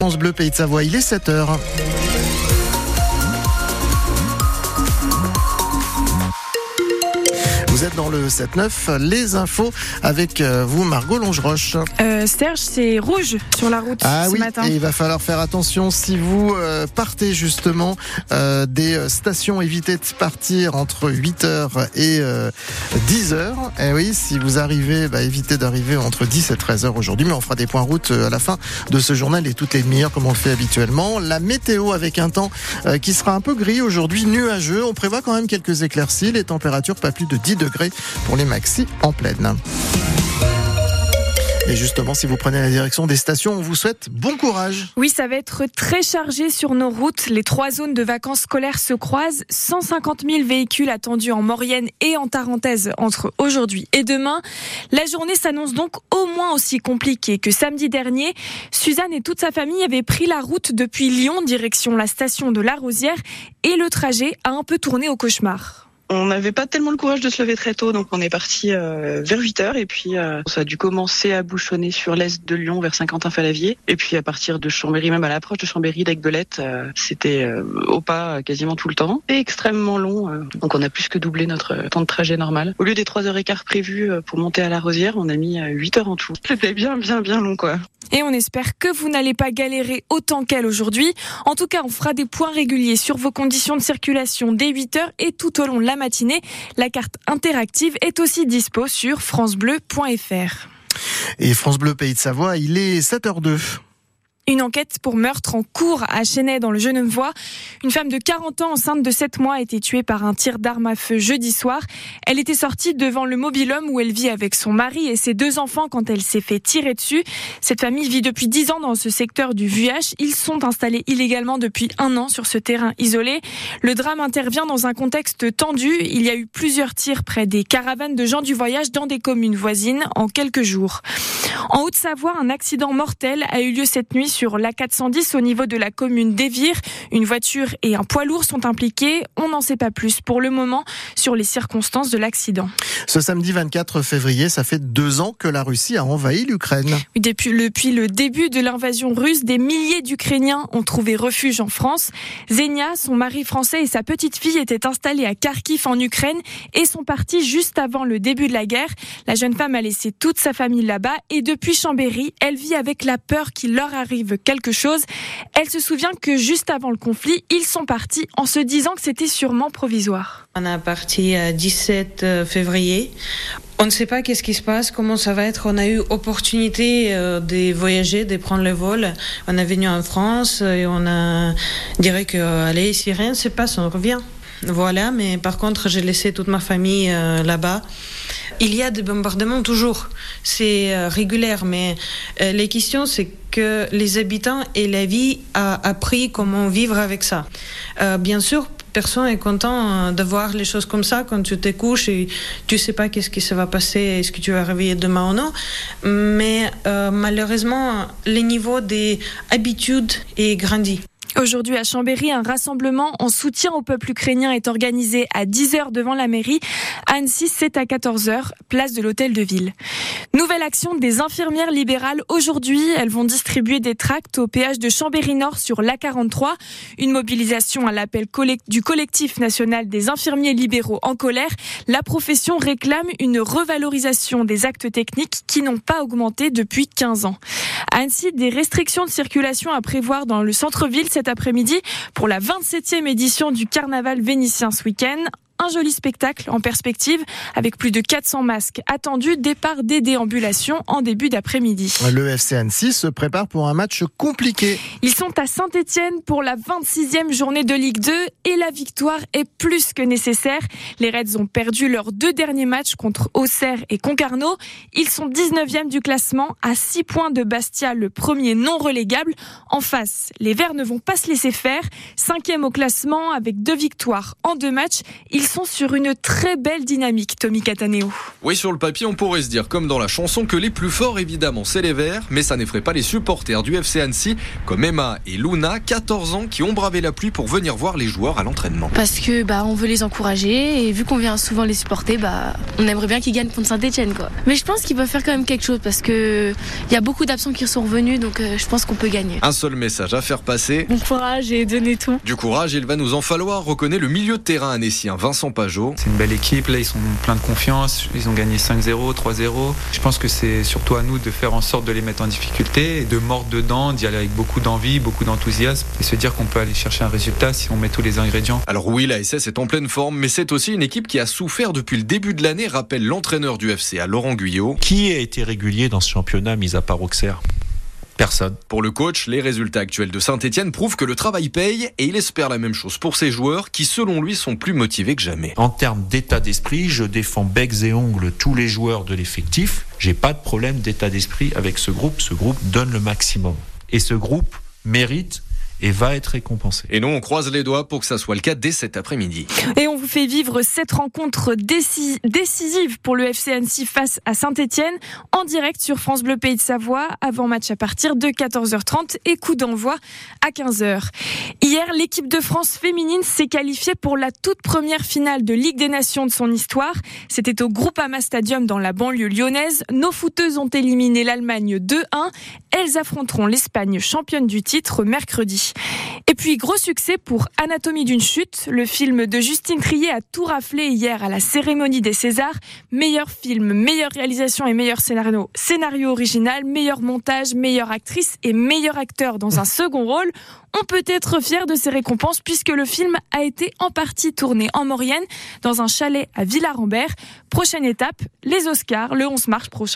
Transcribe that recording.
France Bleu Pays de Savoie, il est 7h. Vous êtes dans le 7-9, les infos avec euh, vous, Margot Longeroche. Euh, Serge, c'est rouge sur la route ah ce oui, matin. Et il va falloir faire attention si vous euh, partez justement euh, des stations, évitez de partir entre 8h et 10h. Et oui, si vous arrivez, bah, évitez d'arriver entre 10 et 13h aujourd'hui, mais on fera des points route à la fin de ce journal et toutes les demi-heures comme on le fait habituellement. La météo avec un temps qui sera un peu gris aujourd'hui, nuageux. On prévoit quand même quelques éclaircies, les températures pas plus de 10 degrés pour les maxi en pleine. Et justement, si vous prenez la direction des stations, on vous souhaite bon courage. Oui, ça va être très chargé sur nos routes. Les trois zones de vacances scolaires se croisent. 150 000 véhicules attendus en Maurienne et en Tarentaise entre aujourd'hui et demain. La journée s'annonce donc au moins aussi compliquée que samedi dernier. Suzanne et toute sa famille avaient pris la route depuis Lyon, direction la station de La Rosière, et le trajet a un peu tourné au cauchemar. On n'avait pas tellement le courage de se lever très tôt, donc on est parti euh, vers 8 heures et puis euh, ça a dû commencer à bouchonner sur l'est de Lyon vers Saint-Quentin-Falavier et puis à partir de Chambéry, même à l'approche de Chambéry, d'Aigbelette, euh, c'était euh, au pas quasiment tout le temps et extrêmement long. euh. donc on a plus que doublé notre temps de trajet normal. Au lieu des 3 heures et quart prévues euh, pour monter à la Rosière, on a mis 8 heures en tout. C'était bien, bien, bien long quoi. Et on espère que vous n'allez pas galérer autant qu'elle aujourd'hui. En tout cas, on fera des points réguliers sur vos conditions de circulation dès 8 heures et tout au long de la matinée. La carte interactive est aussi dispo sur francebleu.fr. Et France Bleu Pays de Savoie, il est 7h02. Une enquête pour meurtre en cours à Chennai dans le Genevois. Une femme de 40 ans enceinte de 7 mois a été tuée par un tir d'arme à feu jeudi soir. Elle était sortie devant le mobil-homme où elle vit avec son mari et ses deux enfants quand elle s'est fait tirer dessus. Cette famille vit depuis 10 ans dans ce secteur du VUH. Ils sont installés illégalement depuis un an sur ce terrain isolé. Le drame intervient dans un contexte tendu. Il y a eu plusieurs tirs près des caravanes de gens du voyage dans des communes voisines en quelques jours. En Haute-Savoie, un accident mortel a eu lieu cette nuit sur l'A410 au niveau de la commune d'Evire. Une voiture et un poids lourd sont impliqués. On n'en sait pas plus pour le moment sur les circonstances de l'accident. Ce samedi 24 février, ça fait deux ans que la Russie a envahi l'Ukraine. Depuis le, depuis le début de l'invasion russe, des milliers d'Ukrainiens ont trouvé refuge en France. Zenia, son mari français et sa petite fille étaient installés à Kharkiv en Ukraine et sont partis juste avant le début de la guerre. La jeune femme a laissé toute sa famille là-bas et depuis Chambéry, elle vit avec la peur qu'il leur arrive quelque chose. Elle se souvient que juste avant le conflit, ils sont partis en se disant que c'était sûrement provisoire. On est parti le 17 février. On ne sait pas qu'est-ce qui se passe, comment ça va être. On a eu opportunité de voyager, de prendre le vol. On est venu en France et on a dirait que allez, si rien ne se passe, on revient. Voilà, mais par contre, j'ai laissé toute ma famille euh, là-bas. Il y a des bombardements toujours, c'est euh, régulier, mais euh, les questions, c'est que les habitants et la vie a appris comment vivre avec ça. bien sûr, personne est content de voir les choses comme ça quand tu te couches et tu sais pas qu'est-ce qui se va passer, est-ce que tu vas réveiller demain ou non. Mais malheureusement, le niveau des habitudes est grandi. Aujourd'hui à Chambéry, un rassemblement en soutien au peuple ukrainien est organisé à 10h devant la mairie. Annecy, c'est à 14h, place de l'hôtel de ville. Nouvelle action des infirmières libérales. Aujourd'hui, elles vont distribuer des tracts au péage de Chambéry-Nord sur l'A43. Une mobilisation à l'appel du collectif national des infirmiers libéraux en colère. La profession réclame une revalorisation des actes techniques qui n'ont pas augmenté depuis 15 ans. À Annecy, des restrictions de circulation à prévoir dans le centre-ville cet après-midi pour la 27e édition du carnaval vénitien ce week-end un joli spectacle en perspective avec plus de 400 masques attendus. Départ des déambulations en début d'après-midi. Le FC Annecy se prépare pour un match compliqué. Ils sont à Saint-Etienne pour la 26e journée de Ligue 2 et la victoire est plus que nécessaire. Les Reds ont perdu leurs deux derniers matchs contre Auxerre et Concarneau. Ils sont 19e du classement à 6 points de Bastia, le premier non relégable. En face, les Verts ne vont pas se laisser faire. Cinquième au classement avec deux victoires en deux matchs. Ils sont sur une très belle dynamique, Tommy Cataneo. Oui, sur le papier, on pourrait se dire, comme dans la chanson, que les plus forts, évidemment, c'est les Verts, mais ça n'effraie pas les supporters du FC Annecy, comme Emma et Luna, 14 ans, qui ont bravé la pluie pour venir voir les joueurs à l'entraînement. Parce que bah on veut les encourager et vu qu'on vient souvent les supporter, bah on aimerait bien qu'ils gagnent contre Saint-Etienne quoi. Mais je pense qu'ils peuvent faire quand même quelque chose parce que il y a beaucoup d'absents qui sont revenus, donc euh, je pense qu'on peut gagner. Un seul message à faire passer. Bon courage et donnez tout. Du courage, il va nous en falloir, reconnaît le milieu de terrain annécien Vincent Pajot. C'est une belle équipe, là ils sont pleins de confiance, ils ont gagné 5-0, 3-0. Je pense que c'est surtout à nous de faire en sorte de les mettre en difficulté et de mordre dedans, d'y aller avec beaucoup d'envie, beaucoup d'enthousiasme et se dire qu'on peut aller chercher un résultat si on met tous les ingrédients. Alors oui, la SS est en pleine forme, mais c'est aussi une équipe qui a souffert depuis le début de l'année, rappelle l'entraîneur du FC à Laurent Guyot. Qui a été régulier dans ce championnat, mis à part Auxerre? Personne. Pour le coach, les résultats actuels de Saint-Etienne prouvent que le travail paye et il espère la même chose pour ses joueurs qui, selon lui, sont plus motivés que jamais. En termes d'état d'esprit, je défends becs et ongles tous les joueurs de l'effectif. J'ai pas de problème d'état d'esprit avec ce groupe. Ce groupe donne le maximum. Et ce groupe mérite et va être récompensé. Et nous, on croise les doigts pour que ça soit le cas dès cet après-midi. Et on vous fait vivre cette rencontre décisive pour le FC Annecy face à Saint-Etienne en direct sur France Bleu Pays de Savoie, avant match à partir de 14h30 et coup d'envoi à 15h. Hier, l'équipe de France féminine s'est qualifiée pour la toute première finale de Ligue des Nations de son histoire. C'était au Groupama Stadium dans la banlieue lyonnaise. Nos footeuses ont éliminé l'Allemagne 2-1. Elles affronteront l'Espagne championne du titre mercredi. Et puis, gros succès pour Anatomie d'une chute. Le film de Justine Trier a tout raflé hier à la cérémonie des Césars. Meilleur film, meilleure réalisation et meilleur scénario, scénario original, meilleur montage, meilleure actrice et meilleur acteur dans un second rôle. On peut être fier de ces récompenses puisque le film a été en partie tourné en Maurienne dans un chalet à Villarambert. Prochaine étape, les Oscars le 11 mars prochain.